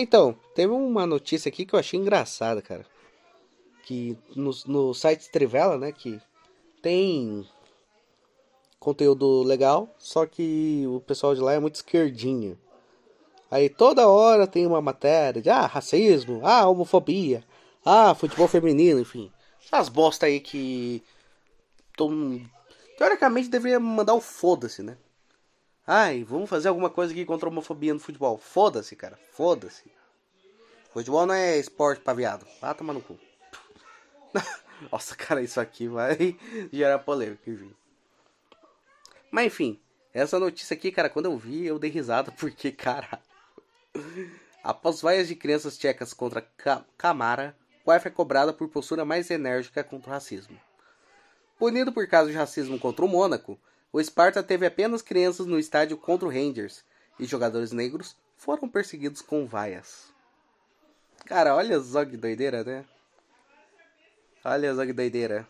Então, teve uma notícia aqui que eu achei engraçada, cara. Que no, no site Trivela, né, que tem conteúdo legal, só que o pessoal de lá é muito esquerdinha. Aí toda hora tem uma matéria de ah, racismo, ah, homofobia, ah, futebol feminino, enfim. Essas bosta aí que. Teoricamente deveria mandar o foda-se, né? Ai, vamos fazer alguma coisa aqui contra a homofobia no futebol. Foda-se, cara. Foda-se. Futebol não é esporte pra viado. Vá tomar no cu. Nossa, cara, isso aqui vai gerar polêmica, enfim. Mas enfim, essa notícia aqui, cara, quando eu vi, eu dei risada, porque, cara. Após vaias de crianças tchecas contra Camara, UEFA é cobrada por postura mais enérgica contra o racismo. Punido por caso de racismo contra o Mônaco, o Sparta teve apenas crianças no estádio contra o Rangers e jogadores negros foram perseguidos com vaias. Cara, olha só que doideira, né? Olha só que doideira.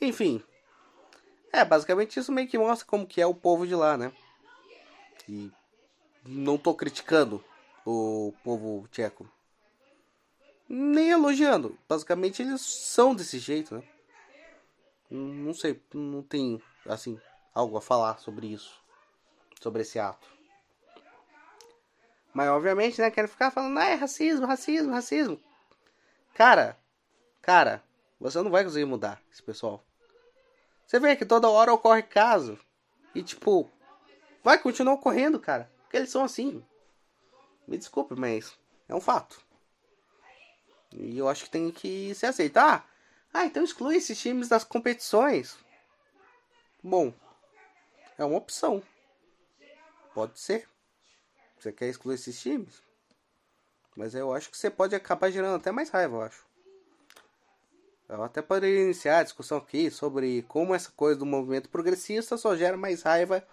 Enfim. É, basicamente isso meio que mostra como que é o povo de lá, né? E não tô criticando o povo tcheco. Nem elogiando. Basicamente eles são desse jeito, né? Não sei, não tem, assim, algo a falar sobre isso. Sobre esse ato. Mas obviamente, né, querem ficar falando, ah, é racismo, racismo, racismo. Cara, cara, você não vai conseguir mudar esse pessoal. Você vê que toda hora ocorre caso. E tipo, vai continuar ocorrendo, cara. Porque eles são assim. Me desculpe, mas é um fato. E eu acho que tem que se aceitar. Ah, então exclui esses times das competições. Bom, é uma opção. Pode ser. Você quer excluir esses times? Mas eu acho que você pode acabar gerando até mais raiva, eu acho. Eu até poderia iniciar a discussão aqui sobre como essa coisa do movimento progressista só gera mais raiva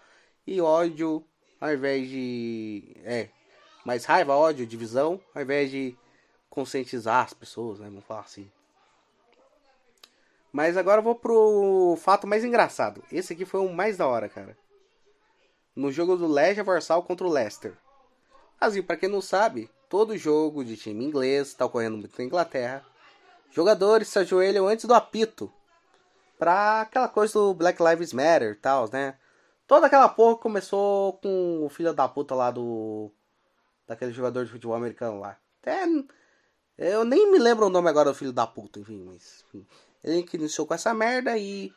e ódio ao invés de. É. Mais raiva, ódio, divisão, ao invés de conscientizar as pessoas, né? Vamos falar assim. Mas agora eu vou pro fato mais engraçado. Esse aqui foi o mais da hora, cara. No jogo do Legia Varsal contra o Leicester. Assim, para quem não sabe, todo jogo de time inglês está ocorrendo muito na Inglaterra. Jogadores se ajoelham antes do apito. Pra aquela coisa do Black Lives Matter e tal, né? Toda aquela porra começou com o filho da puta lá do. Daquele jogador de futebol americano lá. Até. Eu nem me lembro o nome agora do filho da puta, enfim, mas. Enfim. Ele que iniciou com essa merda e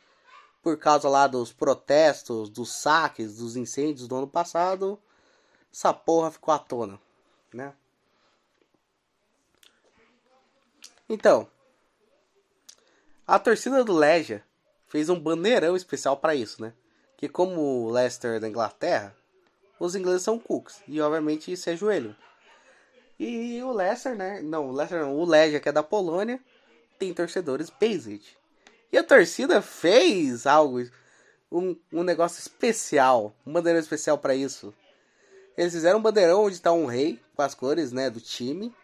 por causa lá dos protestos, dos saques, dos incêndios do ano passado, essa porra ficou à tona, né? Então, a torcida do Legia fez um bandeirão especial para isso, né? Que como o Leicester da Inglaterra, os ingleses são cooks e obviamente se ajoelham. E o Leicester, né? Não, o Leicester não, o Legia que é da Polônia, tem torcedores Based. E a torcida fez algo, um, um negócio especial, um bandeirão especial para isso. Eles fizeram um bandeirão onde está um rei, com as cores né, do time,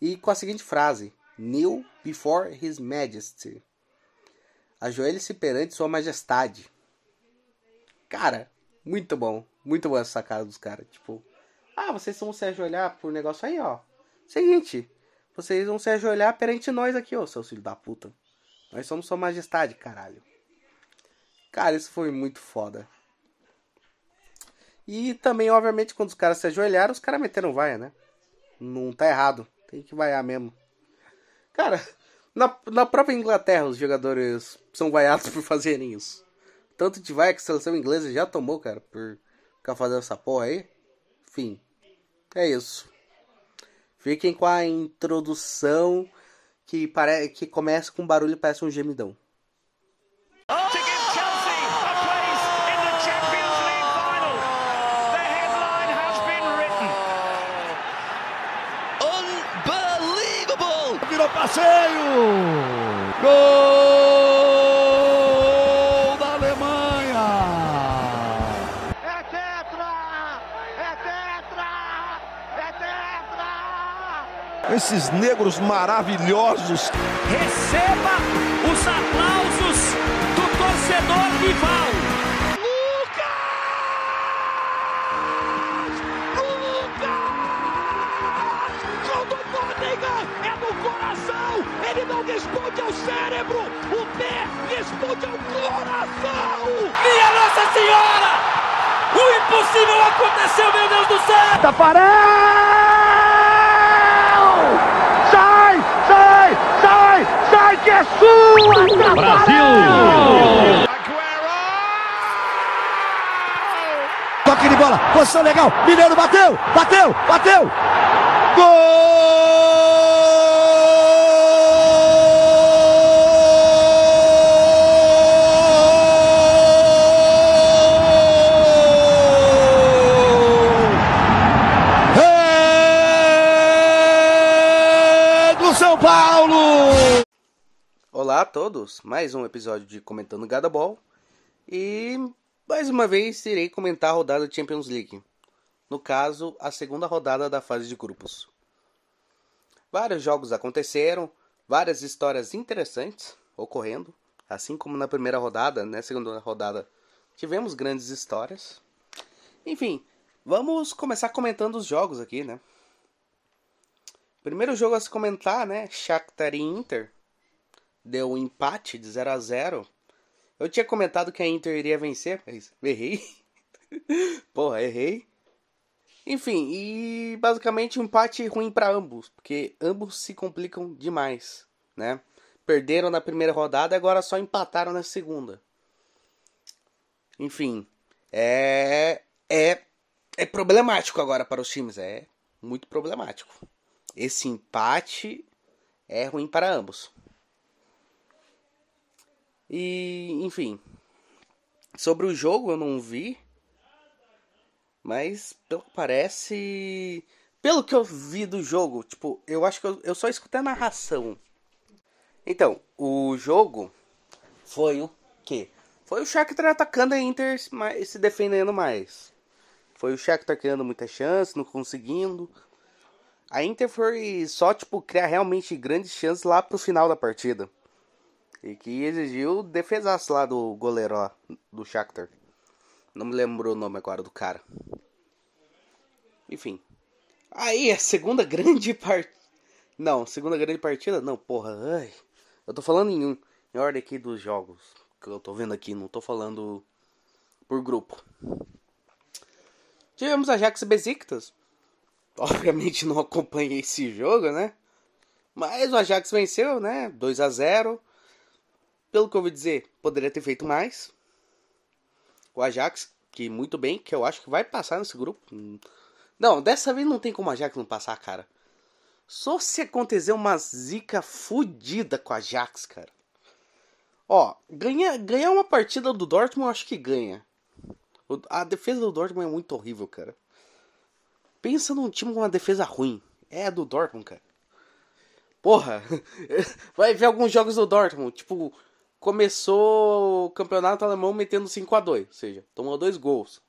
e com a seguinte frase: Kneel before His Majesty. Ajoelhe-se perante Sua Majestade. Cara, muito bom. Muito boa essa sacada dos caras. Tipo, ah, vocês vão se ajoelhar por negócio aí, ó. Seguinte, vocês vão se ajoelhar perante nós aqui, ô seus filhos da puta. Nós somos sua majestade, caralho. Cara, isso foi muito foda. E também, obviamente, quando os caras se ajoelharam, os caras meteram vaia, né? Não tá errado. Tem que vaiar mesmo. Cara, na, na própria Inglaterra, os jogadores são vaiados por fazerem isso. Tanto de vaia que a seleção inglesa já tomou, cara, por ficar fazendo essa porra aí. Enfim, é isso. Fiquem com a introdução que, pare... que começa com um barulho e parece um gemidão. Virou passeio! Gol! Esses negros maravilhosos. Receba os aplausos do torcedor rival. entrega é no coração. Ele não responde ao cérebro, o pé responde ao coração. Minha Nossa Senhora! O impossível aconteceu, meu Deus do céu! Tafarel! Que é sua! Brasil! Toque de bola, posição legal, Mineiro bateu, bateu, bateu! Gol! Todos, mais um episódio de Comentando Gada Ball e mais uma vez irei comentar a rodada da Champions League. No caso, a segunda rodada da fase de grupos. Vários jogos aconteceram, várias histórias interessantes ocorrendo, assim como na primeira rodada, na segunda rodada tivemos grandes histórias. Enfim, vamos começar comentando os jogos aqui, né? Primeiro jogo a se comentar, né? Shakhtar e Inter deu um empate de 0 a 0. Eu tinha comentado que a Inter iria vencer, mas errei. Porra, errei. Enfim, e basicamente um empate ruim para ambos, porque ambos se complicam demais, né? Perderam na primeira rodada agora só empataram na segunda. Enfim, é é é problemático agora para os times, é muito problemático. Esse empate é ruim para ambos. E, enfim, sobre o jogo eu não vi, mas pelo que parece, pelo que eu vi do jogo, tipo, eu acho que eu, eu só escutei a narração. Então, o jogo foi o quê? Foi o Shakhtar atacando a Inter se defendendo mais. Foi o Shakhtar criando muita chance, não conseguindo. A Inter foi só, tipo, criar realmente grandes chances lá pro final da partida. E que exigiu defesaço lá do goleiro lá, do Shakhtar. Não me lembro o nome agora do cara. Enfim. Aí, a segunda grande partida. Não, segunda grande partida? Não, porra. Ai. Eu tô falando em, em ordem aqui dos jogos que eu tô vendo aqui. Não tô falando por grupo. Tivemos a Ajax e Besiktas. Obviamente não acompanhei esse jogo, né? Mas o Ajax venceu, né? 2 a 0 Pelo que eu ouvi dizer, poderia ter feito mais. O Ajax, que muito bem, que eu acho que vai passar nesse grupo. Não, dessa vez não tem como o Ajax não passar, cara. Só se acontecer uma zica fudida com o Ajax, cara. Ó, ganha, ganhar uma partida do Dortmund eu acho que ganha. A defesa do Dortmund é muito horrível, cara. Pensa num time com uma defesa ruim. É a do Dortmund, cara. Porra, vai ver alguns jogos do Dortmund. Tipo, começou o campeonato alemão metendo 5 a 2 Ou seja, tomou dois gols.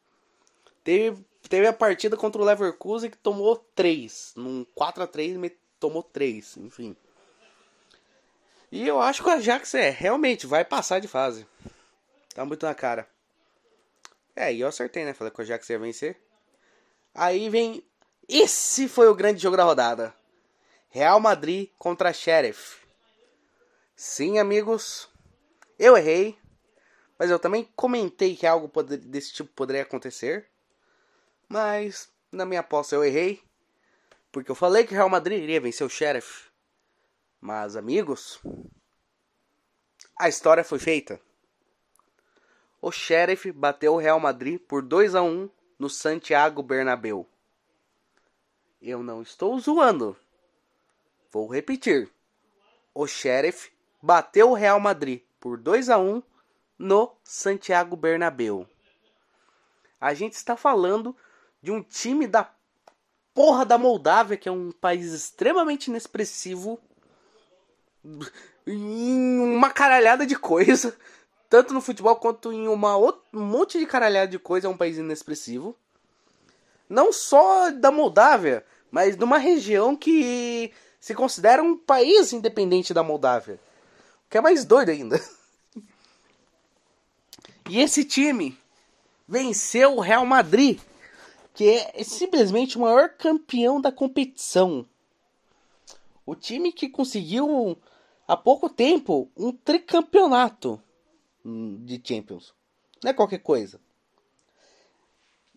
Teve, teve a partida contra o Leverkusen que tomou 3. Num 4 a 3 me- tomou 3. Enfim. E eu acho que o Ajax é, realmente, vai passar de fase. Tá muito na cara. É, e eu acertei, né? Falei que o Ajax ia vencer. Aí vem. Esse foi o grande jogo da rodada: Real Madrid contra Sheriff. Sim, amigos, eu errei, mas eu também comentei que algo desse tipo poderia acontecer. Mas na minha aposta eu errei, porque eu falei que o Real Madrid iria vencer o Sheriff. Mas, amigos, a história foi feita. O Sheriff bateu o Real Madrid por 2 a 1 no Santiago Bernabéu. Eu não estou zoando. Vou repetir. O Sheriff bateu o Real Madrid por 2 a 1 no Santiago Bernabéu. A gente está falando de um time da porra da Moldávia, que é um país extremamente inexpressivo em uma caralhada de coisa, tanto no futebol quanto em uma outra, um monte de caralhada de coisa, é um país inexpressivo. Não só da Moldávia, mas de uma região que se considera um país independente da Moldávia. Que é mais doido ainda. E esse time venceu o Real Madrid, que é simplesmente o maior campeão da competição. O O time que conseguiu há pouco tempo um tricampeonato de Champions. Não é qualquer coisa.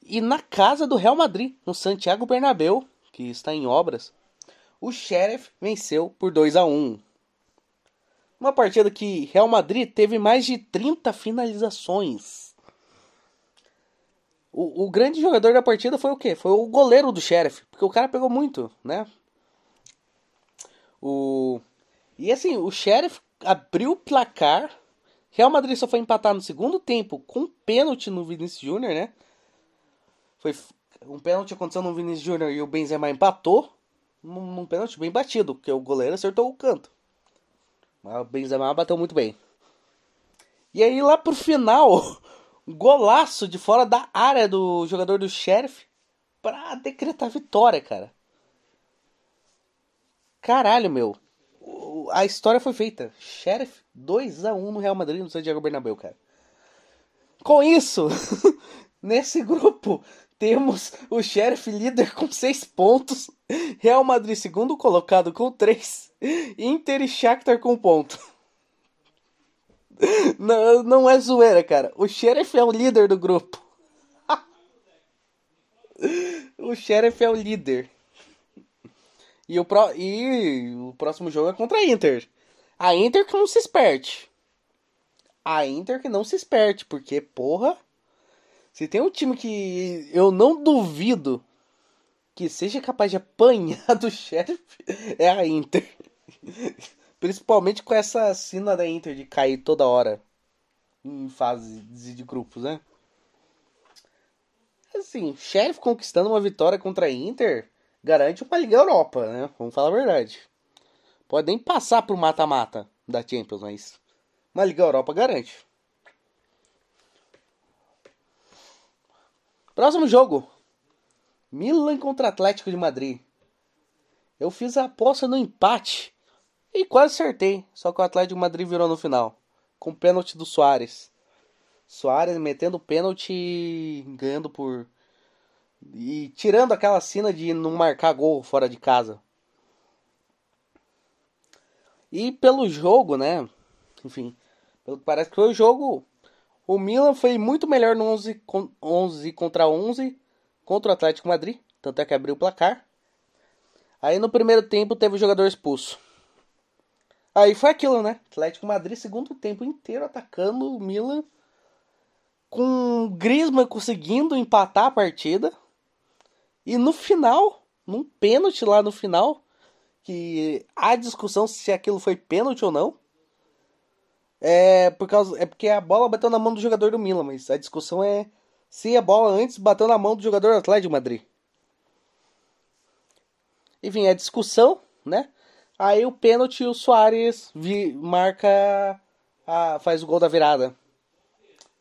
E na casa do Real Madrid, no Santiago Bernabéu, que está em obras, o Sheriff venceu por 2 a 1. Uma partida que Real Madrid teve mais de 30 finalizações. O, o, grande jogador da partida foi o quê? Foi o goleiro do Sheriff, porque o cara pegou muito, né? O e assim, o Sheriff abriu o placar. Real Madrid só foi empatar no segundo tempo com um pênalti no Vinícius Júnior, né? Foi um pênalti aconteceu no Vinícius Júnior e o Benzema empatou num, num pênalti bem batido, porque o goleiro acertou o canto. Mas o Benzema bateu muito bem. E aí lá pro final, golaço de fora da área do jogador do Sheriff pra decretar vitória, cara. Caralho, meu. A história foi feita. Sheriff 2 a 1 no Real Madrid no Santiago Bernabéu, cara. Com isso, nesse grupo temos o Sheriff líder com 6 pontos, Real Madrid segundo colocado com 3, Inter e Shakhtar com ponto. Não, não é zoeira, cara. O Sheriff é o líder do grupo. o Sheriff é o líder. E o, pro... e o próximo jogo é contra a Inter. A Inter que não se esperte. A Inter que não se esperte, porque, porra. Se tem um time que eu não duvido que seja capaz de apanhar do chefe, é a Inter. Principalmente com essa sina da Inter de cair toda hora em fase de grupos, né? Assim, Sheriff conquistando uma vitória contra a Inter garante uma Liga Europa, né? Vamos falar a verdade. Pode nem passar pro mata-mata da Champions, mas uma Liga Europa garante. Próximo jogo. Milan contra Atlético de Madrid. Eu fiz a aposta no empate e quase acertei, só que o Atlético Madrid virou no final, com pênalti do Soares. Soares metendo pênalti, ganhando por e tirando aquela cena de não marcar gol fora de casa. E pelo jogo, né? Enfim, pelo que parece que foi o jogo, o Milan foi muito melhor no 11, 11 contra 11 contra o Atlético Madrid, tanto é que abriu o placar. Aí no primeiro tempo teve o jogador expulso. Aí foi aquilo, né? Atlético Madrid segundo tempo inteiro atacando o Milan com o Griezmann conseguindo empatar a partida. E no final, num pênalti lá no final, que há discussão se aquilo foi pênalti ou não. É, por causa, é porque a bola bateu na mão do jogador do Milan, mas a discussão é se a bola antes bateu na mão do jogador do Atlético de Madrid. Enfim, a discussão, né? Aí o pênalti o Soares marca a, faz o gol da virada.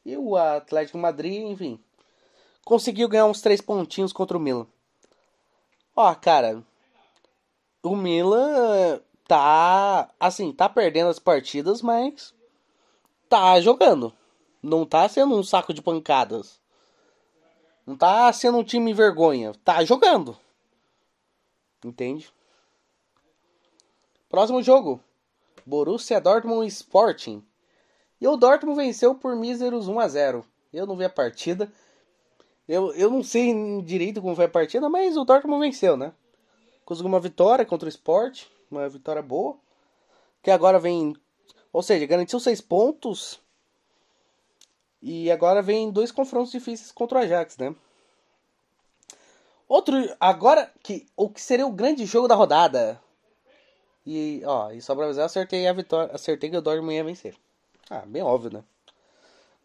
E o Atlético Madrid, enfim, conseguiu ganhar uns três pontinhos contra o Milan. Ó, cara, o Milan tá, assim, tá perdendo as partidas, mas tá jogando. Não tá sendo um saco de pancadas. Não tá sendo um time vergonha. Tá jogando. Entende? Próximo jogo. Borussia Dortmund Sporting. E o Dortmund venceu por míseros 1 a 0. Eu não vi a partida. Eu, eu não sei direito como foi a partida, mas o Dortmund venceu, né? Conseguiu uma vitória contra o Sport, uma vitória boa. Que agora vem. Ou seja, garantiu seis pontos. E agora vem dois confrontos difíceis contra o Ajax, né? Outro. Agora, que o que seria o grande jogo da rodada. E, ó, e só pra avisar, acertei a vitória. Acertei que o Dortmund ia vencer. Ah, bem óbvio, né?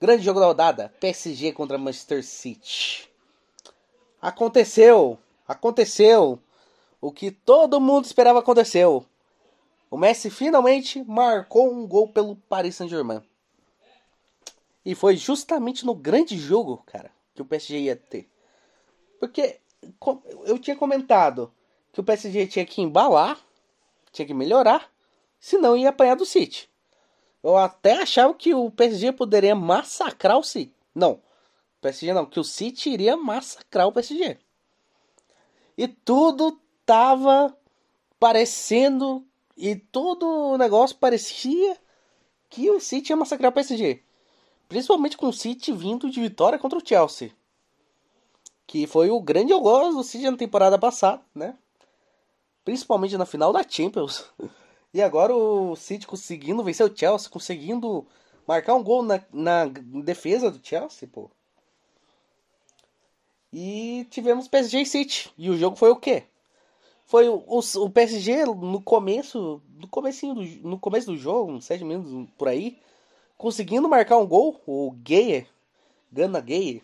Grande jogo da rodada: PSG contra Manchester City. Aconteceu! Aconteceu! O que todo mundo esperava aconteceu. O Messi finalmente marcou um gol pelo Paris Saint-Germain. E foi justamente no grande jogo, cara, que o PSG ia ter. Porque eu tinha comentado que o PSG tinha que embalar, tinha que melhorar, senão ia apanhar do City. Eu até achava que o PSG poderia massacrar o City. Não, PSG não, que o City iria massacrar o PSG. E tudo tava parecendo e todo o negócio parecia que o City ia massacrar o PSG. Principalmente com o City vindo de vitória contra o Chelsea. Que foi o grande algoz do City na temporada passada, né? Principalmente na final da Champions. E agora o City conseguindo vencer o Chelsea, conseguindo marcar um gol na, na defesa do Chelsea, pô. E tivemos PSG e City. E o jogo foi o quê? Foi o, o, o PSG no começo, no comecinho do, no começo do jogo, uns 7 minutos por aí, conseguindo marcar um gol, o Gaye, Gana Gaye,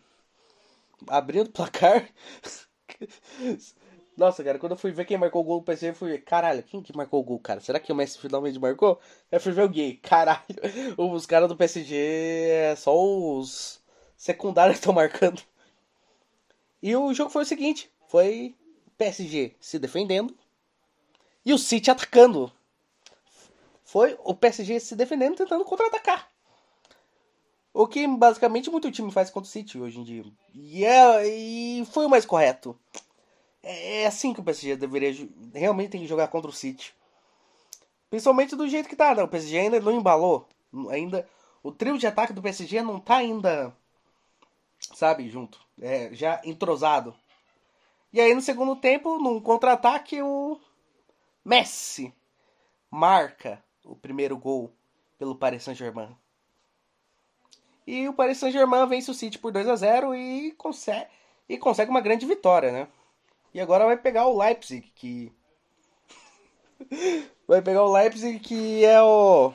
abrindo o placar. Nossa, cara, quando eu fui ver quem marcou o gol do PSG, eu fui caralho, quem que marcou o gol, cara? Será que o Messi finalmente marcou? Eu fui ver o Gay, caralho. Os caras do PSG, é só os secundários estão marcando. E o jogo foi o seguinte, foi PSG se defendendo e o City atacando. Foi o PSG se defendendo tentando contra-atacar. O que basicamente muito time faz contra o City hoje em dia. E, é, e foi o mais correto. É, assim que o PSG deveria realmente tem que jogar contra o City. Principalmente do jeito que tá, né? O PSG ainda não embalou. Ainda o trio de ataque do PSG não tá ainda sabe, junto, é, já entrosado. E aí no segundo tempo, num contra-ataque, o Messi marca o primeiro gol pelo Paris Saint-Germain. E o Paris Saint-Germain vence o City por 2 a 0 e consegue, e consegue uma grande vitória, né? E agora vai pegar o Leipzig, que vai pegar o Leipzig que é o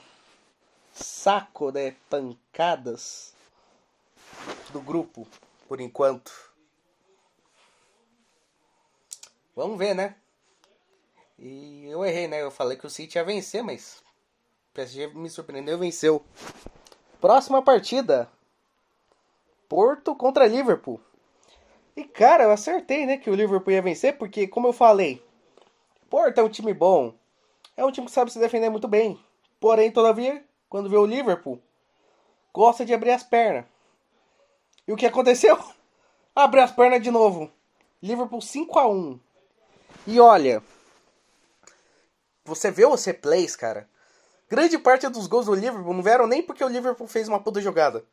saco de pancadas do grupo, por enquanto. Vamos ver, né? E eu errei, né? Eu falei que o City ia vencer, mas o PSG me surpreendeu e venceu. Próxima partida. Porto contra Liverpool. E cara, eu acertei, né, que o Liverpool ia vencer, porque como eu falei, Porto é um time bom. É um time que sabe se defender muito bem. Porém, todavia, quando vê o Liverpool, gosta de abrir as pernas. E o que aconteceu? Abre as pernas de novo. Liverpool 5 a 1 e olha, você vê os replays, cara. Grande parte dos gols do Liverpool não vieram nem porque o Liverpool fez uma puta jogada,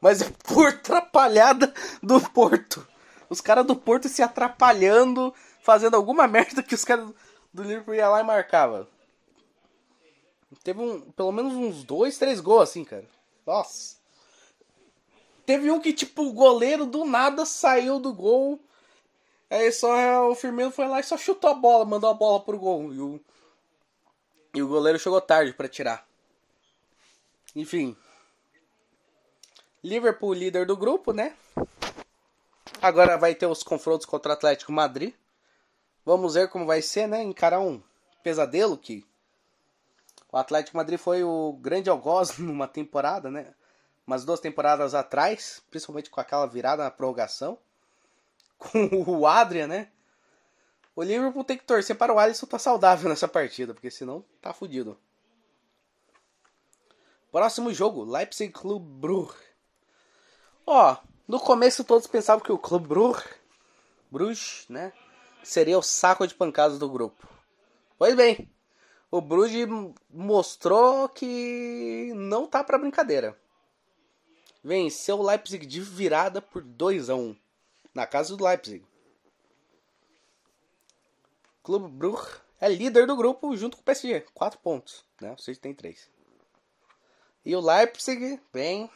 mas é por atrapalhada do Porto. Os caras do Porto se atrapalhando, fazendo alguma merda que os caras do Liverpool iam lá e marcava. Teve um, pelo menos uns dois, três gols assim, cara. Nossa. Teve um que, tipo, o goleiro do nada saiu do gol Aí só o Firmino foi lá e só chutou a bola, mandou a bola pro gol. E o, e o goleiro chegou tarde para tirar. Enfim. Liverpool líder do grupo, né? Agora vai ter os confrontos contra o Atlético Madrid. Vamos ver como vai ser, né? Encarar um pesadelo que o Atlético Madrid foi o grande algoz numa temporada, né? Umas duas temporadas atrás, principalmente com aquela virada na prorrogação com o Adrian, né? O Liverpool tem que torcer para o Alisson estar tá saudável nessa partida, porque senão tá fudido. Próximo jogo, Leipzig Club Brugge. Ó, no começo todos pensavam que o Club Brugge, Bruges, né, seria o saco de pancadas do grupo. Pois bem, o Bruges mostrou que não tá para brincadeira. Venceu o Leipzig de virada por 2 a 1 na casa do Leipzig. Clube Brugge é líder do grupo junto com o PSG, 4 pontos, né? O City tem 3. E o Leipzig, bem,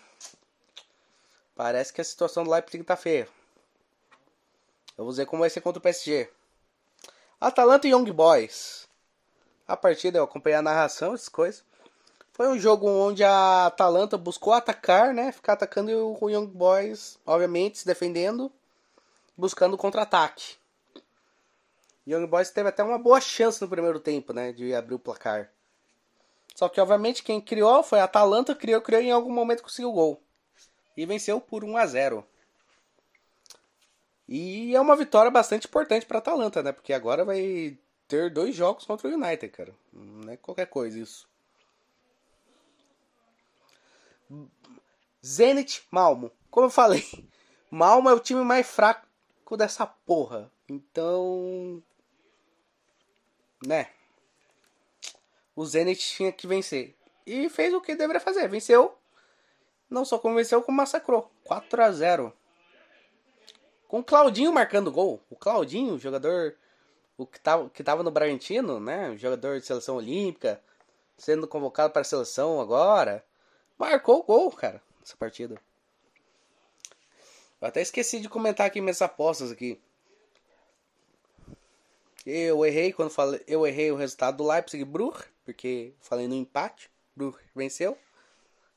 parece que a situação do Leipzig tá feia. Vou ver como vai ser contra o PSG. Atalanta e Young Boys. A partida eu acompanhei a narração, essas coisas. Foi um jogo onde a Atalanta buscou atacar, né? Ficar atacando e o Young Boys, obviamente, se defendendo buscando contra-ataque. Young Boys teve até uma boa chance no primeiro tempo, né, de abrir o placar. Só que obviamente quem criou foi a Atalanta, criou, criou e em algum momento conseguiu o gol. E venceu por 1 a 0. E é uma vitória bastante importante para a Atalanta, né? Porque agora vai ter dois jogos contra o United, cara. Não é qualquer coisa isso. Zenit Malmo. Como eu falei, Malmo é o time mais fraco dessa porra. Então. Né? o Zenit tinha que vencer. E fez o que deveria fazer, venceu. Não só convenceu, como massacrou. 4 a 0 Com o Claudinho marcando gol. O Claudinho, jogador o que tava, que tava no Bragantino, né? Jogador de seleção olímpica, sendo convocado para a seleção agora. Marcou o gol, cara, nessa partida. Eu até esqueci de comentar aqui minhas apostas aqui. Eu errei quando falei, eu errei o resultado do Leipzig Bruch, porque falei no empate, Bruch venceu.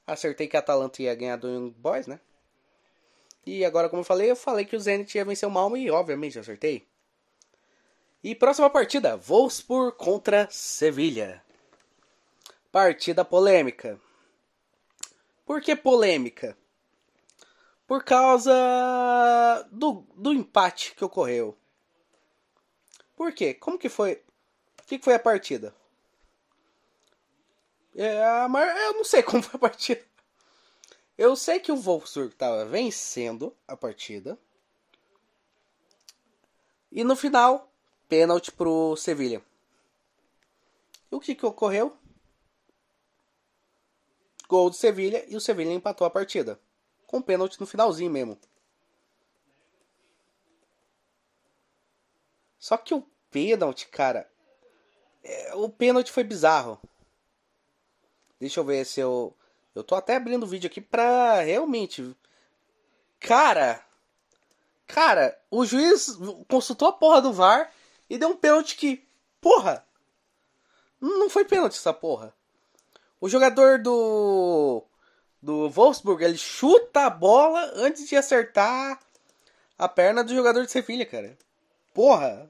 Acertei que a Atalanta ia ganhar do Young Boys, né? E agora, como eu falei, eu falei que o Zenit ia vencer o Malmo e obviamente acertei. E próxima partida, Wolfsburg contra Sevilha. Partida polêmica. Por que polêmica? Por causa do, do empate que ocorreu. Por quê? Como que foi? O que, que foi a partida? É, eu não sei como foi a partida. Eu sei que o Wolfsburg estava vencendo a partida. E no final, pênalti pro Sevilha. O que, que ocorreu? Gol do Sevilha e o Sevilha empatou a partida. Com pênalti no finalzinho mesmo. Só que o pênalti, cara. É, o pênalti foi bizarro. Deixa eu ver se eu. Eu tô até abrindo o vídeo aqui pra realmente. Cara. Cara, o juiz consultou a porra do VAR e deu um pênalti que, porra, não foi pênalti essa porra. O jogador do do Wolfsburg, ele chuta a bola antes de acertar a perna do jogador de Sevilha, cara. Porra.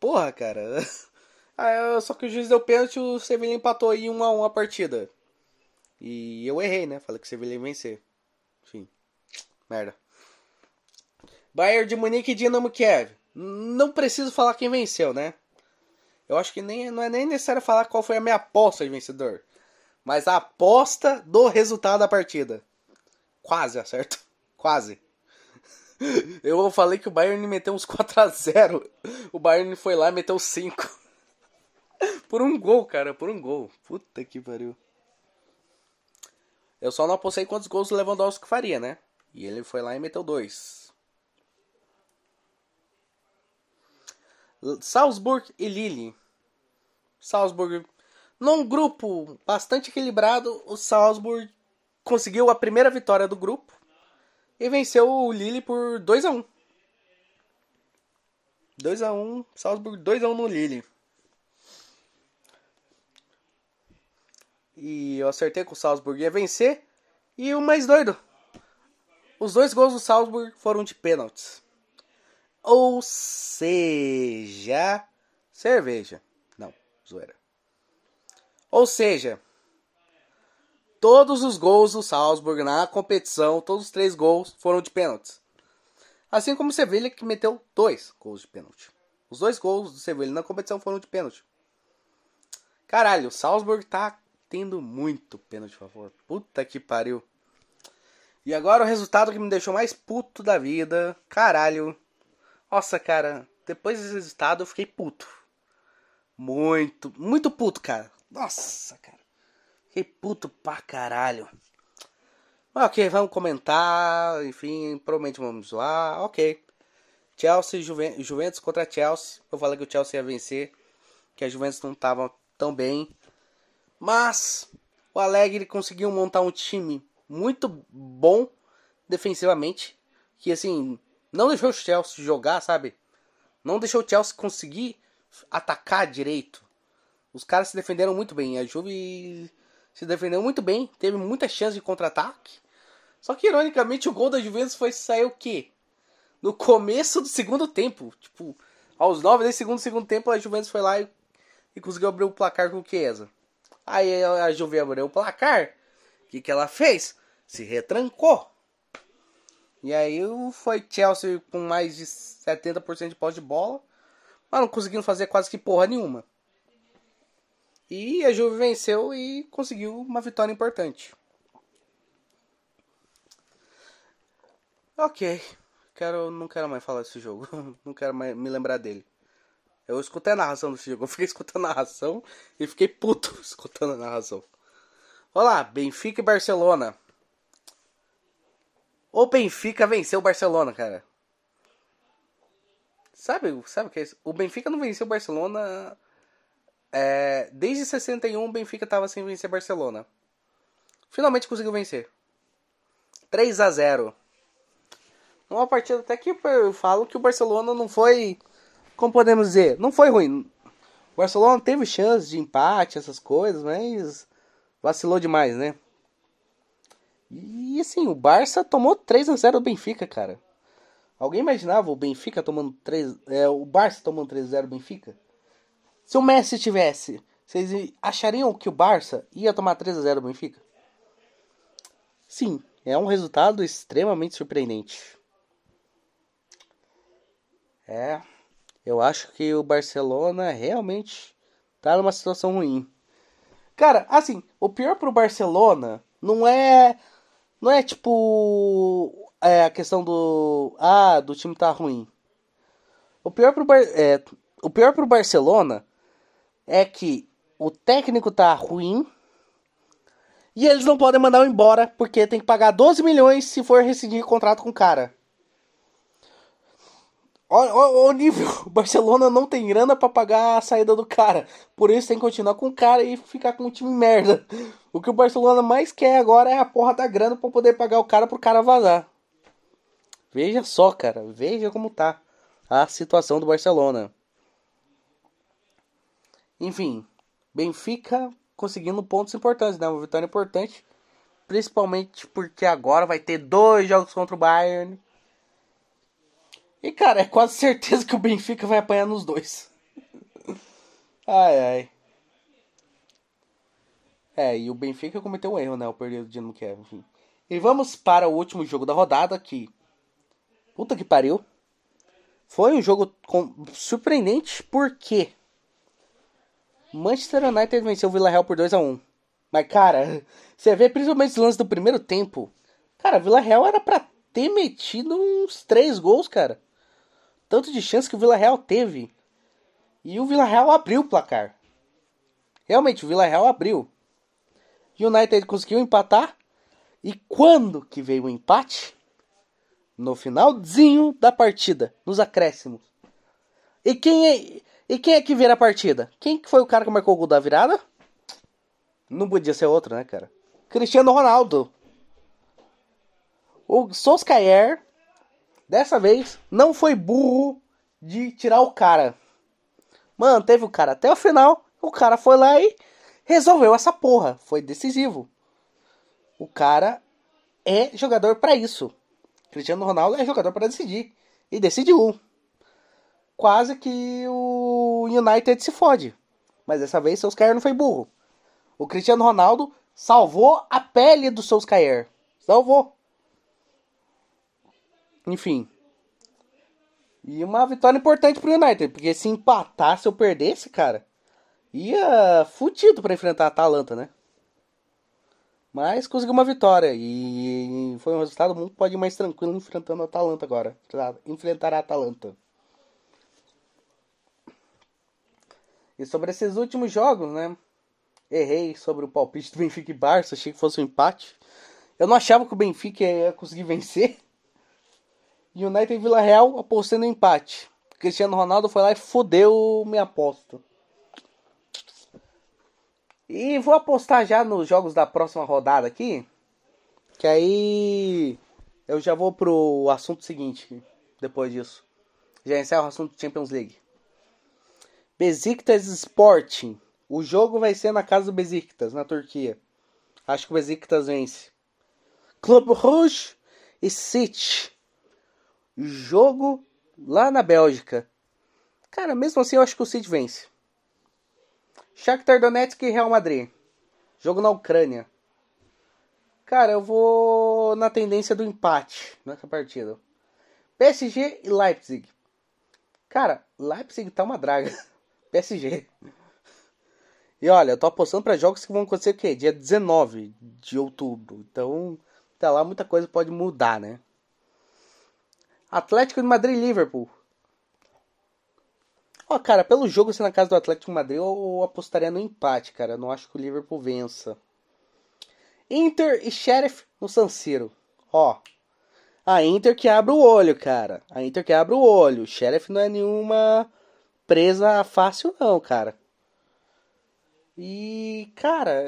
Porra, cara. Ah, só que o juiz deu pênalti, o Sevilha empatou aí 1 a 1 a partida. E eu errei, né? Falei que o Sevilha ia vencer. Enfim. Merda. Bayern de Munique e Dinamo Kiev. Não preciso falar quem venceu, né? Eu acho que nem, não é nem necessário falar qual foi a minha aposta de vencedor. Mas a aposta do resultado da partida. Quase acerto. Quase. Eu falei que o Bayern meteu uns 4 a 0 O Bayern foi lá e meteu 5. Por um gol, cara. Por um gol. Puta que pariu. Eu só não apostei quantos gols o Lewandowski faria, né? E ele foi lá e meteu 2. Salzburg e Lille. Salzburg, num grupo bastante equilibrado, o Salzburg conseguiu a primeira vitória do grupo e venceu o Lille por 2 a 1. 2 a 1, Salzburg 2 a 1 no Lille. E eu acertei que o Salzburg ia vencer. E o mais doido, os dois gols do Salzburg foram de pênaltis. Ou seja, cerveja. Não, zoeira. Ou seja, todos os gols do Salzburg na competição, todos os três gols foram de pênaltis. Assim como o Sevilha que meteu dois gols de pênalti. Os dois gols do Sevilha na competição foram de pênalti. Caralho, o Salzburg tá tendo muito pênalti, por favor. Puta que pariu. E agora o resultado que me deixou mais puto da vida. Caralho. Nossa, cara, depois desse resultado eu fiquei puto. Muito, muito puto, cara. Nossa, cara. Fiquei puto pra caralho. Ok, vamos comentar. Enfim, provavelmente vamos zoar. Ok. Chelsea Juven Juventus contra Chelsea. Eu falei que o Chelsea ia vencer. Que a Juventus não tava tão bem. Mas o Alegre conseguiu montar um time muito bom defensivamente. Que assim, não deixou o Chelsea jogar, sabe? Não deixou o Chelsea conseguir atacar direito. Os caras se defenderam muito bem. A Juve se defendeu muito bem, teve muita chance de contra-ataque. Só que ironicamente o gol da Juventus foi sair o quê? No começo do segundo tempo, tipo, aos 9 desse segundo segundo tempo a Juventus foi lá e, e conseguiu abrir o placar com o Chiesa. Aí a Juve abriu o placar. O que, que ela fez? Se retrancou. E aí foi Chelsea com mais de 70% de posse de bola, mas não conseguindo fazer quase que porra nenhuma. E a Juve venceu e conseguiu uma vitória importante. Ok, quero, não quero mais falar desse jogo, não quero mais me lembrar dele. Eu escutei a narração desse jogo. Eu fiquei escutando a narração e fiquei puto escutando a narração. Olá, Benfica e Barcelona. O Benfica venceu o Barcelona, cara. Sabe, sabe o que é isso? O Benfica não venceu o Barcelona. É, desde 61 o Benfica tava sem vencer Barcelona. Finalmente conseguiu vencer. 3 a 0 Uma partida até que eu falo que o Barcelona não foi. Como podemos dizer? Não foi ruim. O Barcelona teve chance de empate, essas coisas, mas vacilou demais, né? E assim, o Barça tomou 3 a 0 do Benfica, cara. Alguém imaginava o Benfica tomando 3, é, o Barça tomando 3 a 0 do Benfica? Se o Messi tivesse, vocês achariam que o Barça ia tomar 3 a 0 do Benfica? Sim, é um resultado extremamente surpreendente. É, eu acho que o Barcelona realmente tá numa situação ruim. Cara, assim, o pior pro Barcelona não é não é tipo é, a questão do ah, do time tá ruim. O pior pro Bar, é, o pior pro Barcelona é que o técnico tá ruim e eles não podem mandar embora porque tem que pagar 12 milhões se for rescindir contrato com o cara. O, nível, o Barcelona não tem grana para pagar a saída do cara. Por isso tem que continuar com o cara e ficar com um time merda. O que o Barcelona mais quer agora é a porra da grana para poder pagar o cara pro cara vazar. Veja só, cara, veja como tá a situação do Barcelona. Enfim, Benfica conseguindo pontos importantes, né? Uma vitória importante, principalmente porque agora vai ter dois jogos contra o Bayern e, cara, é quase certeza que o Benfica vai apanhar nos dois. ai, ai. É, e o Benfica cometeu um erro, né? O perder o Dinamo Kiev, enfim. E vamos para o último jogo da rodada aqui. Puta que pariu. Foi um jogo com... surpreendente porque Manchester United venceu o Villarreal por 2 a 1 Mas, cara, você vê principalmente os lances do primeiro tempo. Cara, Villarreal era pra ter metido uns 3 gols, cara tanto de chance que o Vila Real teve. E o Vila Real abriu o placar. Realmente, o Vila Real abriu. O United conseguiu empatar. E quando que veio o empate? No finalzinho da partida, nos acréscimos. E quem é, e quem é que vira a partida? Quem que foi o cara que marcou o gol da virada? Não podia ser outro, né, cara? Cristiano Ronaldo. O Solskjaer Dessa vez, não foi burro de tirar o cara. Mano, teve o cara até o final. O cara foi lá e resolveu essa porra. Foi decisivo. O cara é jogador para isso. Cristiano Ronaldo é jogador para decidir. E decidiu. Quase que o United se fode. Mas dessa vez Solskjaer não foi burro. O Cristiano Ronaldo salvou a pele do Solskjaer. Salvou. Enfim. E uma vitória importante pro United, porque se empatasse ou perdesse, cara, ia fudido para enfrentar a Atalanta, né? Mas conseguiu uma vitória e foi um resultado muito pode mais tranquilo enfrentando a Atalanta agora. Enfrentar a Atalanta. E sobre esses últimos jogos, né? Errei sobre o palpite do Benfica e Barça, achei que fosse um empate. Eu não achava que o Benfica ia conseguir vencer. United e Vila Real apostando em empate. Cristiano Ronaldo foi lá e fodeu minha aposta. E vou apostar já nos jogos da próxima rodada aqui. Que aí eu já vou pro assunto seguinte depois disso. Já encerro o assunto Champions League. Besiktas Sporting. O jogo vai ser na casa do Besiktas, na Turquia. Acho que o Besiktas vence. Club Rouge e City jogo lá na Bélgica. Cara, mesmo assim eu acho que o City vence. Shakhtar Donetsk e Real Madrid. Jogo na Ucrânia. Cara, eu vou na tendência do empate nessa partida. PSG e Leipzig. Cara, Leipzig tá uma draga. PSG. E olha, eu tô apostando para jogos que vão acontecer o quê? Dia 19 de outubro. Então, tá lá muita coisa pode mudar, né? Atlético de Madrid e Liverpool. Ó, cara, pelo jogo ser na casa do Atlético Madrid, eu apostaria no empate, cara. Eu não acho que o Liverpool vença. Inter e Sheriff no San Siro. Ó, a Inter que abre o olho, cara. A Inter que abre o olho. O Sheriff não é nenhuma presa fácil, não, cara. E, cara.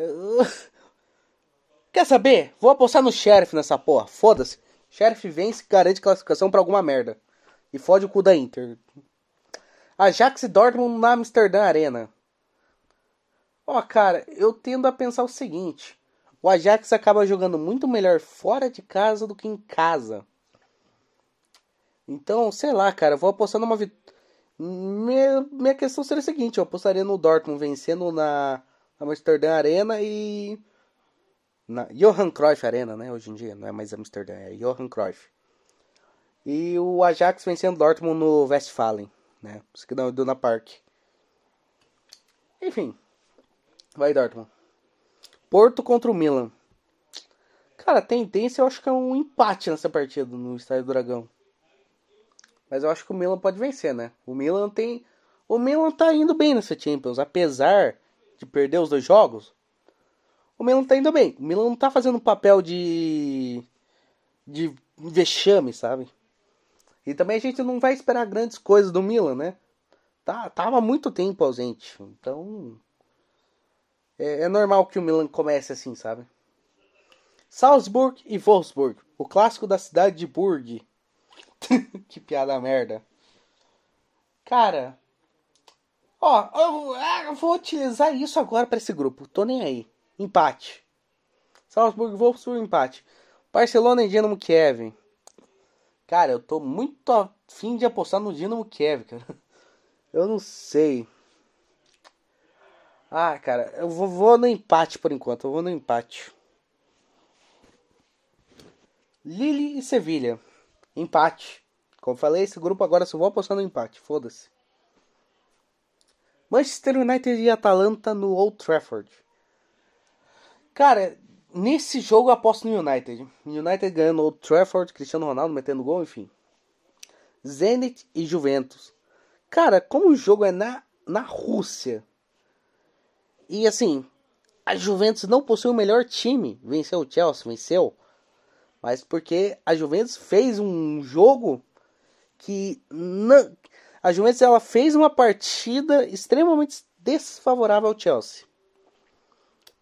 Quer saber? Vou apostar no Sheriff nessa porra. Foda-se. Sheriff vence e garante classificação pra alguma merda. E fode o cu da Inter. Ajax e Dortmund na Amsterdã Arena. Ó, cara, eu tendo a pensar o seguinte. O Ajax acaba jogando muito melhor fora de casa do que em casa. Então, sei lá, cara, vou apostar numa vitória. Minha, minha questão seria a seguinte: eu apostaria no Dortmund vencendo na, na Amsterdã Arena e. Na Johan Cruyff Arena, né? Hoje em dia, não é mais Amsterdã, é Johan Cruyff. E o Ajax vencendo o Dortmund no Westfalen, né? Isso que dá na Park. Enfim, vai Dortmund. Porto contra o Milan. Cara, a tendência eu acho que é um empate nessa partida no Estádio do Dragão. Mas eu acho que o Milan pode vencer, né? O Milan tem. O Milan tá indo bem nessa Champions. Apesar de perder os dois jogos. O Milan tá indo bem. O Milan não tá fazendo um papel de. de vexame, sabe? E também a gente não vai esperar grandes coisas do Milan, né? Tá, tava muito tempo ausente. Então. É, é normal que o Milan comece assim, sabe? Salzburg e Wolfsburg. O clássico da cidade de Burg. que piada merda. Cara. Ó, eu, eu vou utilizar isso agora pra esse grupo. Tô nem aí. Empate. Salzburg e Wolfsburg, empate. Barcelona e Dinamo Kiev. Cara, eu tô muito afim de apostar no Dinamo Kiev, cara. Eu não sei. Ah, cara, eu vou, vou no empate por enquanto. Eu vou no empate. Lille e Sevilha. Empate. Como falei, esse grupo agora só vou apostar no empate. Foda-se. Manchester United e Atalanta no Old Trafford. Cara, nesse jogo eu aposto no United. United ganhando o Trafford, Cristiano Ronaldo metendo gol, enfim. Zenit e Juventus. Cara, como o jogo é na, na Rússia. E assim, a Juventus não possui o melhor time. Venceu o Chelsea, venceu. Mas porque a Juventus fez um jogo que não, a Juventus ela fez uma partida extremamente desfavorável ao Chelsea.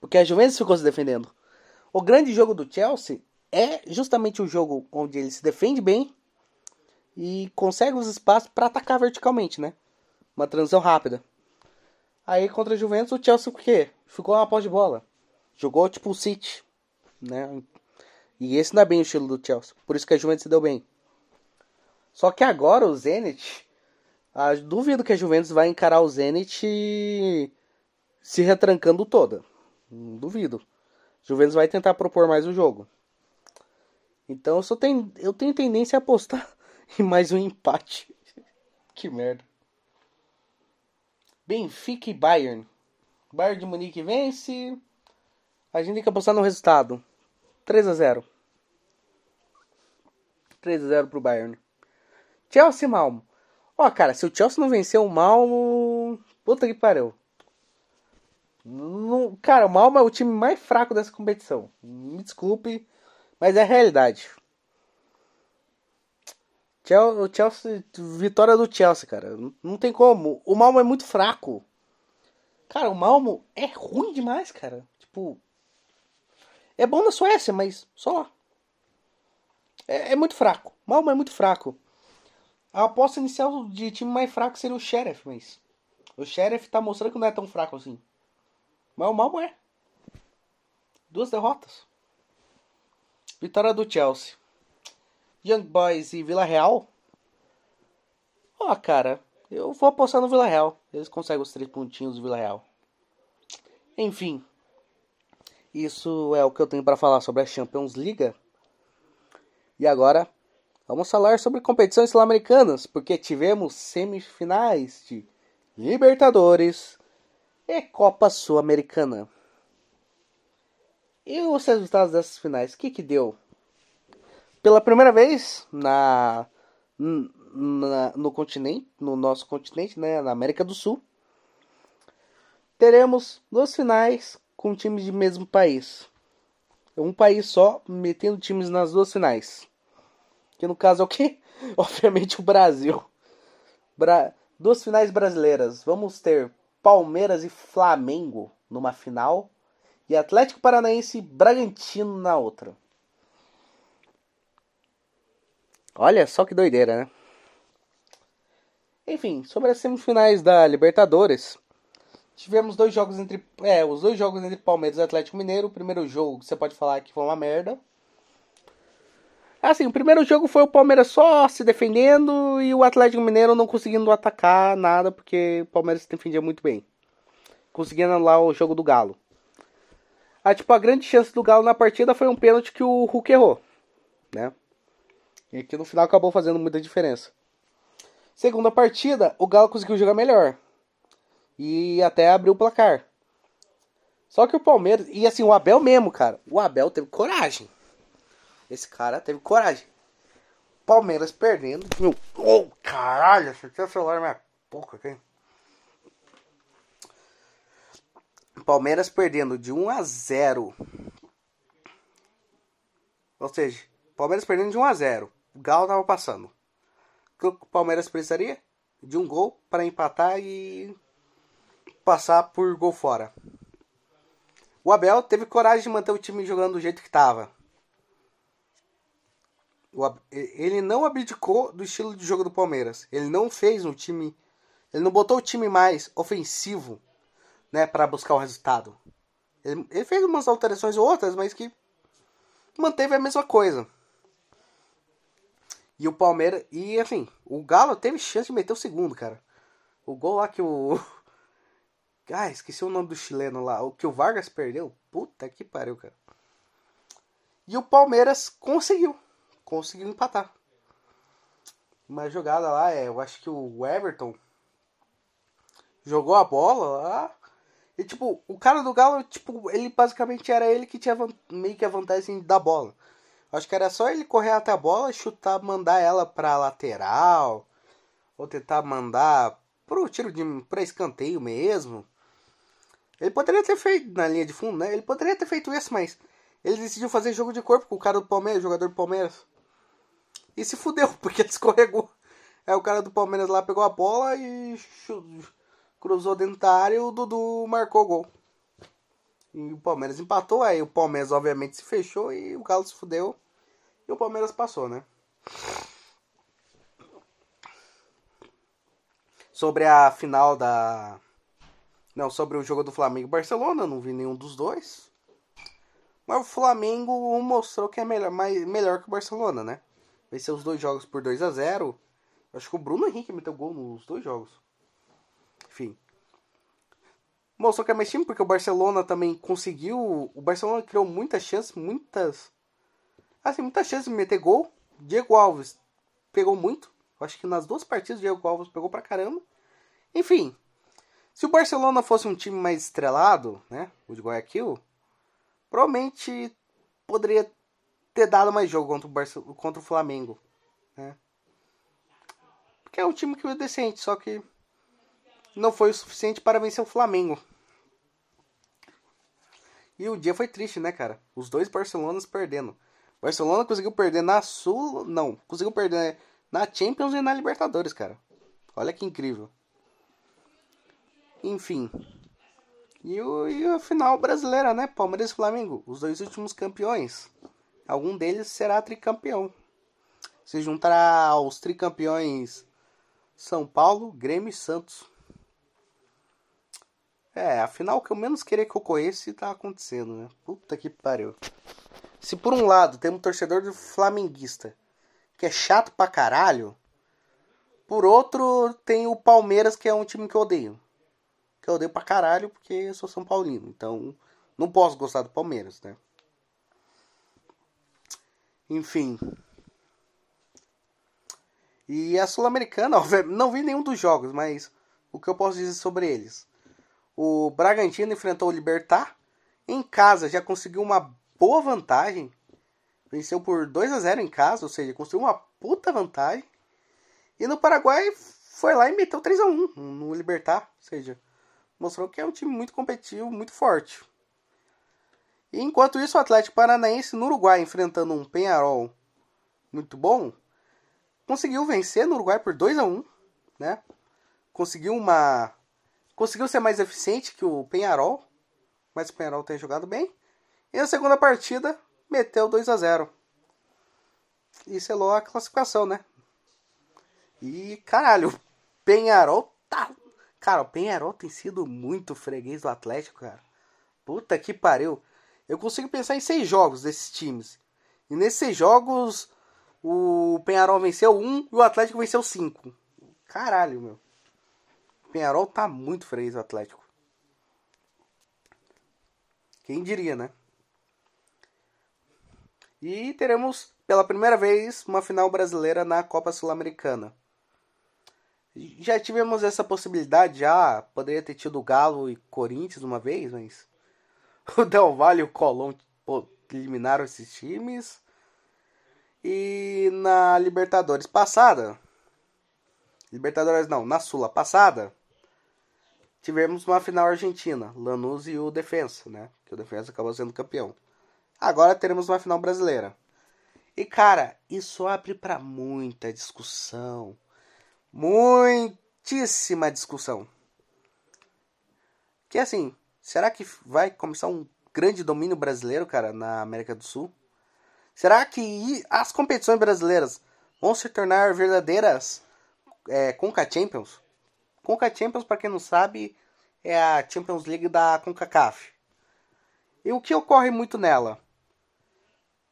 Porque a Juventus ficou se defendendo. O grande jogo do Chelsea é justamente o jogo onde ele se defende bem e consegue os espaços para atacar verticalmente, né? Uma transição rápida. Aí contra a Juventus o Chelsea o quê? Ficou uma pós de bola. Jogou tipo o City, né? E esse não é bem o estilo do Chelsea. Por isso que a Juventus se deu bem. Só que agora o Zenit. Ah, duvido que a Juventus vai encarar o Zenit se retrancando toda. Hum, Duvido. Juventus vai tentar propor mais o jogo. Então eu, só tenho, eu tenho tendência a apostar em mais um empate. que merda. Benfica e Bayern. Bayern de Munique vence. A gente tem que apostar no resultado. 3 a 0 3 a 0 pro Bayern. Chelsea e Malmo. Ó, cara, se o Chelsea não vencer o Malmo. Puta que pariu. Não- cara, o Malmo é o time mais fraco dessa competição. Me desculpe, mas é a realidade. O Chelsea, vitória do Chelsea, cara. Não- tem como. O Malmo é muito fraco. Cara, o Malmo é ruim demais, cara. Tipo, é bom na Suécia, mas só lá. É, é muito fraco. Malmo é muito fraco. A aposta inicial de time mais fraco seria o Sheriff, mas o Sheriff tá mostrando que não é tão fraco assim. Mas o Malmo é. Duas derrotas. Vitória do Chelsea. Young Boys e Vila Real. Ó, cara, eu vou apostar no Vila Real. Eles conseguem os três pontinhos do Vila Real. Enfim, isso é o que eu tenho para falar sobre a Champions League. E agora, vamos falar sobre competições sul-americanas, porque tivemos semifinais de Libertadores e Copa Sul-Americana. E os resultados dessas finais, o que que deu? Pela primeira vez na na, no continente, no nosso continente, né, na América do Sul, teremos duas finais com times de mesmo país. Um país só metendo times nas duas finais. Que no caso é o quê? Obviamente o Brasil. Bra... Duas finais brasileiras. Vamos ter Palmeiras e Flamengo numa final e Atlético Paranaense e Bragantino na outra. Olha só que doideira, né? Enfim, sobre as semifinais da Libertadores, tivemos dois jogos entre. É, os dois jogos entre Palmeiras e Atlético Mineiro. O primeiro jogo, você pode falar que foi uma merda. Assim, o primeiro jogo foi o Palmeiras só se defendendo e o Atlético Mineiro não conseguindo atacar nada, porque o Palmeiras se defendia muito bem. Conseguindo anular o jogo do Galo. Ah, tipo, a grande chance do Galo na partida foi um pênalti que o Hulk errou, né? E que no final acabou fazendo muita diferença. Segunda partida, o Galo conseguiu jogar melhor. E até abriu o placar. Só que o Palmeiras. E assim, o Abel mesmo, cara. O Abel teve coragem. Esse cara teve coragem. Palmeiras perdendo. Meu, oh, caralho, tinha o celular minha boca aqui. Palmeiras perdendo de 1 a 0. Ou seja, Palmeiras perdendo de 1 a 0. O Galo tava passando. O que o Palmeiras precisaria? De um gol para empatar e passar por gol fora. O Abel teve coragem de manter o time jogando do jeito que estava. Ele não abdicou do estilo de jogo do Palmeiras. Ele não fez um time. Ele não botou o time mais ofensivo né, para buscar o resultado. Ele, ele fez umas alterações ou outras, mas que manteve a mesma coisa. E o Palmeiras. E assim, o Galo teve chance de meter o segundo, cara. O gol lá que o. Ah, esqueci o nome do chileno lá. O que o Vargas perdeu. Puta que pariu, cara. E o Palmeiras conseguiu. Conseguiu empatar. Uma jogada lá, é, eu acho que o Everton jogou a bola lá. E tipo, o cara do Galo, tipo, ele basicamente era ele que tinha meio que a vantagem da bola. Acho que era só ele correr até a bola, chutar, mandar ela pra lateral. Ou tentar mandar pro tiro de pra escanteio mesmo. Ele poderia ter feito na linha de fundo, né? Ele poderia ter feito isso, mas ele decidiu fazer jogo de corpo com o cara do Palmeiras, jogador do Palmeiras. E se fudeu, porque escorregou. Aí o cara do Palmeiras lá pegou a bola e cruzou dentro da área e o Dudu marcou o gol. E o Palmeiras empatou, aí o Palmeiras obviamente se fechou e o Galo se fudeu. E o Palmeiras passou, né? Sobre a final da. Não, sobre o jogo do Flamengo e Barcelona, não vi nenhum dos dois. Mas o Flamengo mostrou que é melhor, mais, melhor que o Barcelona, né? Venceu os dois jogos por 2 a 0 Acho que o Bruno Henrique meteu gol nos dois jogos. Enfim. Mostrou que é mais time porque o Barcelona também conseguiu. O Barcelona criou muitas chances, muitas. Assim, muitas chances de meter gol. Diego Alves pegou muito. Acho que nas duas partidas o Diego Alves pegou pra caramba. Enfim. Se o Barcelona fosse um time mais estrelado, né? O de Guayaquil, provavelmente poderia ter dado mais jogo contra o, Barce contra o Flamengo. Né? Porque é um time que é decente, só que não foi o suficiente para vencer o Flamengo. E o dia foi triste, né, cara? Os dois Barcelonas perdendo. Barcelona conseguiu perder na Sul. Não, conseguiu perder na Champions e na Libertadores, cara. Olha que incrível. Enfim. E, o, e a final brasileira, né? Palmeiras e Flamengo. Os dois últimos campeões. Algum deles será tricampeão. Se juntará aos tricampeões São Paulo, Grêmio e Santos. É, afinal, o que eu menos queria que ocorresse tá acontecendo, né? Puta que pariu. Se por um lado tem um torcedor do flamenguista que é chato pra caralho, por outro tem o Palmeiras que é um time que eu odeio. Que eu odeio pra caralho porque eu sou São Paulino. Então, não posso gostar do Palmeiras, né? Enfim. E a Sul-Americana, não vi nenhum dos jogos, mas o que eu posso dizer sobre eles? O Bragantino enfrentou o Libertar. Em casa já conseguiu uma boa vantagem. Venceu por 2 a 0 em casa, ou seja, construiu uma puta vantagem. E no Paraguai foi lá e meteu 3 a 1 no Libertar, ou seja, mostrou que é um time muito competitivo, muito forte. Enquanto isso, o Atlético Paranaense no Uruguai, enfrentando um Penharol muito bom, conseguiu vencer no Uruguai por 2 a 1 né? Conseguiu uma. Conseguiu ser mais eficiente que o Penharol, mas o Penharol tem jogado bem. E na segunda partida, meteu 2 a 0 E selou a classificação, né? E caralho, o Penharol tá. Cara, o Penharol tem sido muito freguês do Atlético, cara. Puta que pariu. Eu consigo pensar em seis jogos desses times. E nesses seis jogos, o Penharol venceu um e o Atlético venceu cinco. Caralho, meu. O Penharol tá muito freguês do Atlético. Quem diria, né? E teremos pela primeira vez uma final brasileira na Copa Sul-Americana. Já tivemos essa possibilidade, já poderia ter tido Galo e Corinthians uma vez, mas o Del Valle e o Colón eliminaram esses times. E na Libertadores passada, Libertadores não, na Sula passada, tivemos uma final argentina, Lanús e o Defensa, né? Que o Defensa acabou sendo campeão. Agora teremos uma final brasileira. E cara, isso abre para muita discussão. Muitíssima discussão. Que assim, será que vai começar um grande domínio brasileiro, cara, na América do Sul? Será que as competições brasileiras vão se tornar verdadeiras é, Conca Champions? Conca Champions, para quem não sabe, é a Champions League da CONCACAF. E o que ocorre muito nela?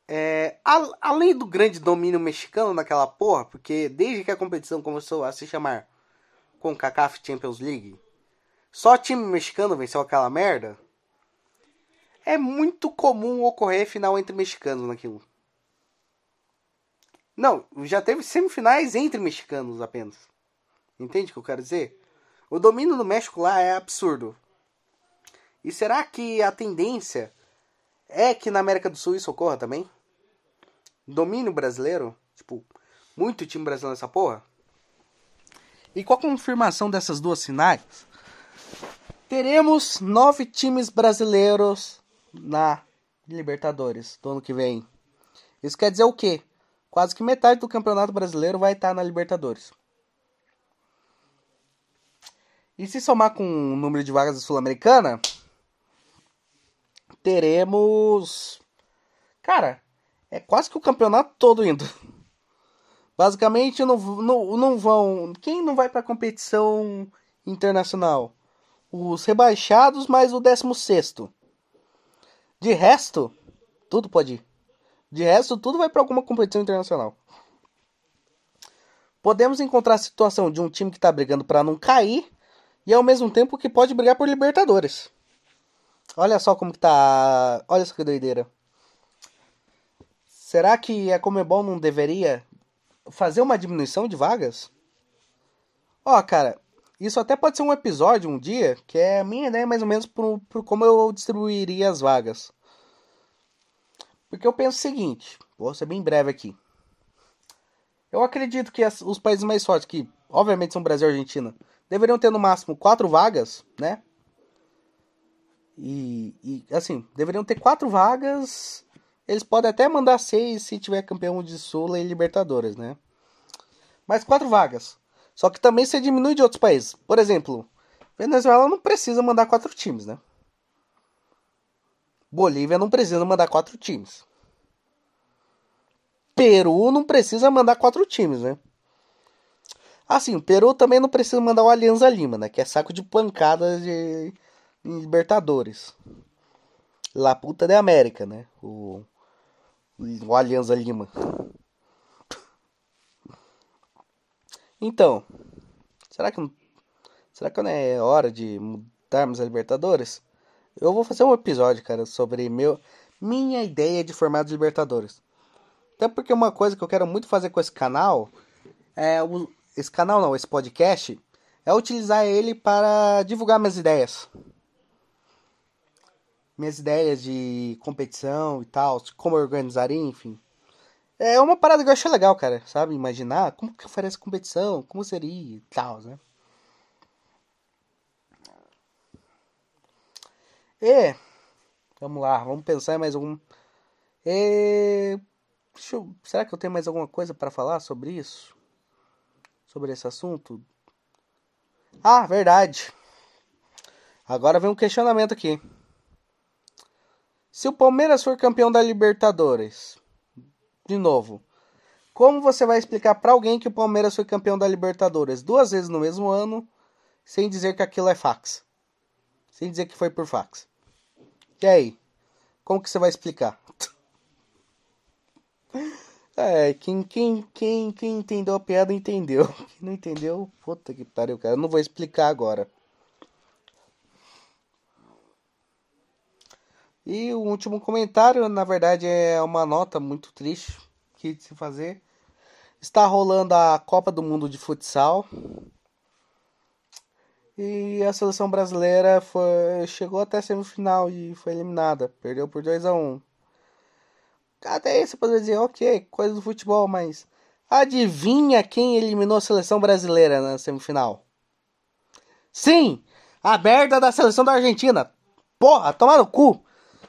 É, a, além do grande domínio mexicano naquela porra, porque desde que a competição começou a se chamar CONCACAF Champions League, só time mexicano venceu aquela merda. É muito comum ocorrer final entre mexicanos naquilo. Não, já teve semifinais entre mexicanos apenas. Entende o que eu quero dizer? O domínio do México lá é absurdo. E será que a tendência é que na América do Sul isso ocorra também? Domínio brasileiro? Tipo, muito time brasileiro nessa porra? E com a confirmação dessas duas finais, teremos nove times brasileiros na Libertadores do ano que vem. Isso quer dizer o quê? Quase que metade do campeonato brasileiro vai estar na Libertadores. E se somar com o número de vagas da Sul-Americana, teremos. Cara, é quase que o campeonato todo indo. Basicamente, não, não, não vão. Quem não vai para competição internacional? Os rebaixados mais o 16. De resto, tudo pode ir. De resto, tudo vai para alguma competição internacional. Podemos encontrar a situação de um time que está brigando para não cair e ao mesmo tempo que pode brigar por Libertadores. Olha só como que tá. Olha só que doideira. Será que a Comebol não deveria fazer uma diminuição de vagas? Ó, cara, isso até pode ser um episódio um dia, que é a minha ideia mais ou menos por, por como eu distribuiria as vagas. Porque eu penso o seguinte, vou ser bem breve aqui. Eu acredito que as, os países mais fortes, que obviamente são Brasil e Argentina, deveriam ter no máximo quatro vagas, né? E, e, assim, deveriam ter quatro vagas. Eles podem até mandar seis se tiver campeão de Sula e Libertadores, né? Mas quatro vagas. Só que também você diminui de outros países. Por exemplo, Venezuela não precisa mandar quatro times, né? Bolívia não precisa mandar quatro times. Peru não precisa mandar quatro times, né? Assim, o Peru também não precisa mandar o Alianza Lima, né? Que é saco de pancadas de Libertadores. La puta de América, né? O, o Alianza Lima. Então, será que será que não é hora de mudarmos a Libertadores? Eu vou fazer um episódio, cara, sobre meu minha ideia de formato de Libertadores. Até porque uma coisa que eu quero muito fazer com esse canal é o, esse canal não, esse podcast é utilizar ele para divulgar minhas ideias. Minhas ideias de competição e tal, como organizar, enfim. É uma parada que eu achei legal, cara, sabe? Imaginar como que essa competição, como seria e tal, né? E, vamos lá, vamos pensar em mais algum. E, eu, será que eu tenho mais alguma coisa para falar sobre isso? Sobre esse assunto? Ah, verdade. Agora vem um questionamento aqui. Se o Palmeiras for campeão da Libertadores, de novo, como você vai explicar para alguém que o Palmeiras foi campeão da Libertadores duas vezes no mesmo ano, sem dizer que aquilo é fax? Sem dizer que foi por fax. E aí? Como que você vai explicar? É, quem, quem, quem, quem entendeu a piada entendeu. Quem não entendeu, puta que pariu, cara. Eu não vou explicar agora. E o último comentário, na verdade, é uma nota muito triste que se fazer. Está rolando a Copa do Mundo de Futsal. E a seleção brasileira foi, chegou até a semifinal e foi eliminada. Perdeu por 2 a 1 Até aí você poderia dizer, ok, coisa do futebol, mas adivinha quem eliminou a seleção brasileira na semifinal? Sim! A merda da seleção da Argentina! Porra, toma no cu!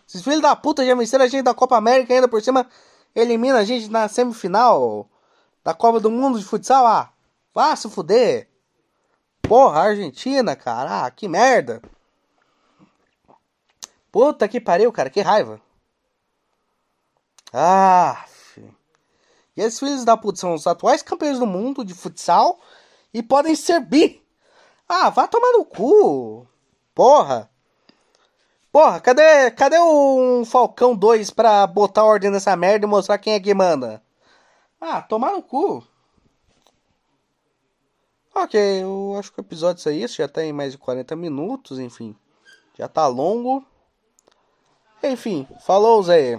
Esses filhos da puta já venceram a gente da Copa América ainda por cima elimina a gente na semifinal da Copa do Mundo de Futsal. Ah, vá se fuder! Porra, Argentina, cara. Ah, que merda. Puta que pariu, cara. Que raiva. Ah. Filho. E esses filhos da puta são os atuais campeões do mundo de futsal e podem ser bi. Ah, vá tomar no cu. Porra. Porra, cadê, cadê o Falcão 2 pra botar ordem nessa merda e mostrar quem é que manda? Ah, tomar no cu. Ok, eu acho que o episódio é isso, já tem mais de 40 minutos, enfim. Já tá longo. Enfim, falou, Zé.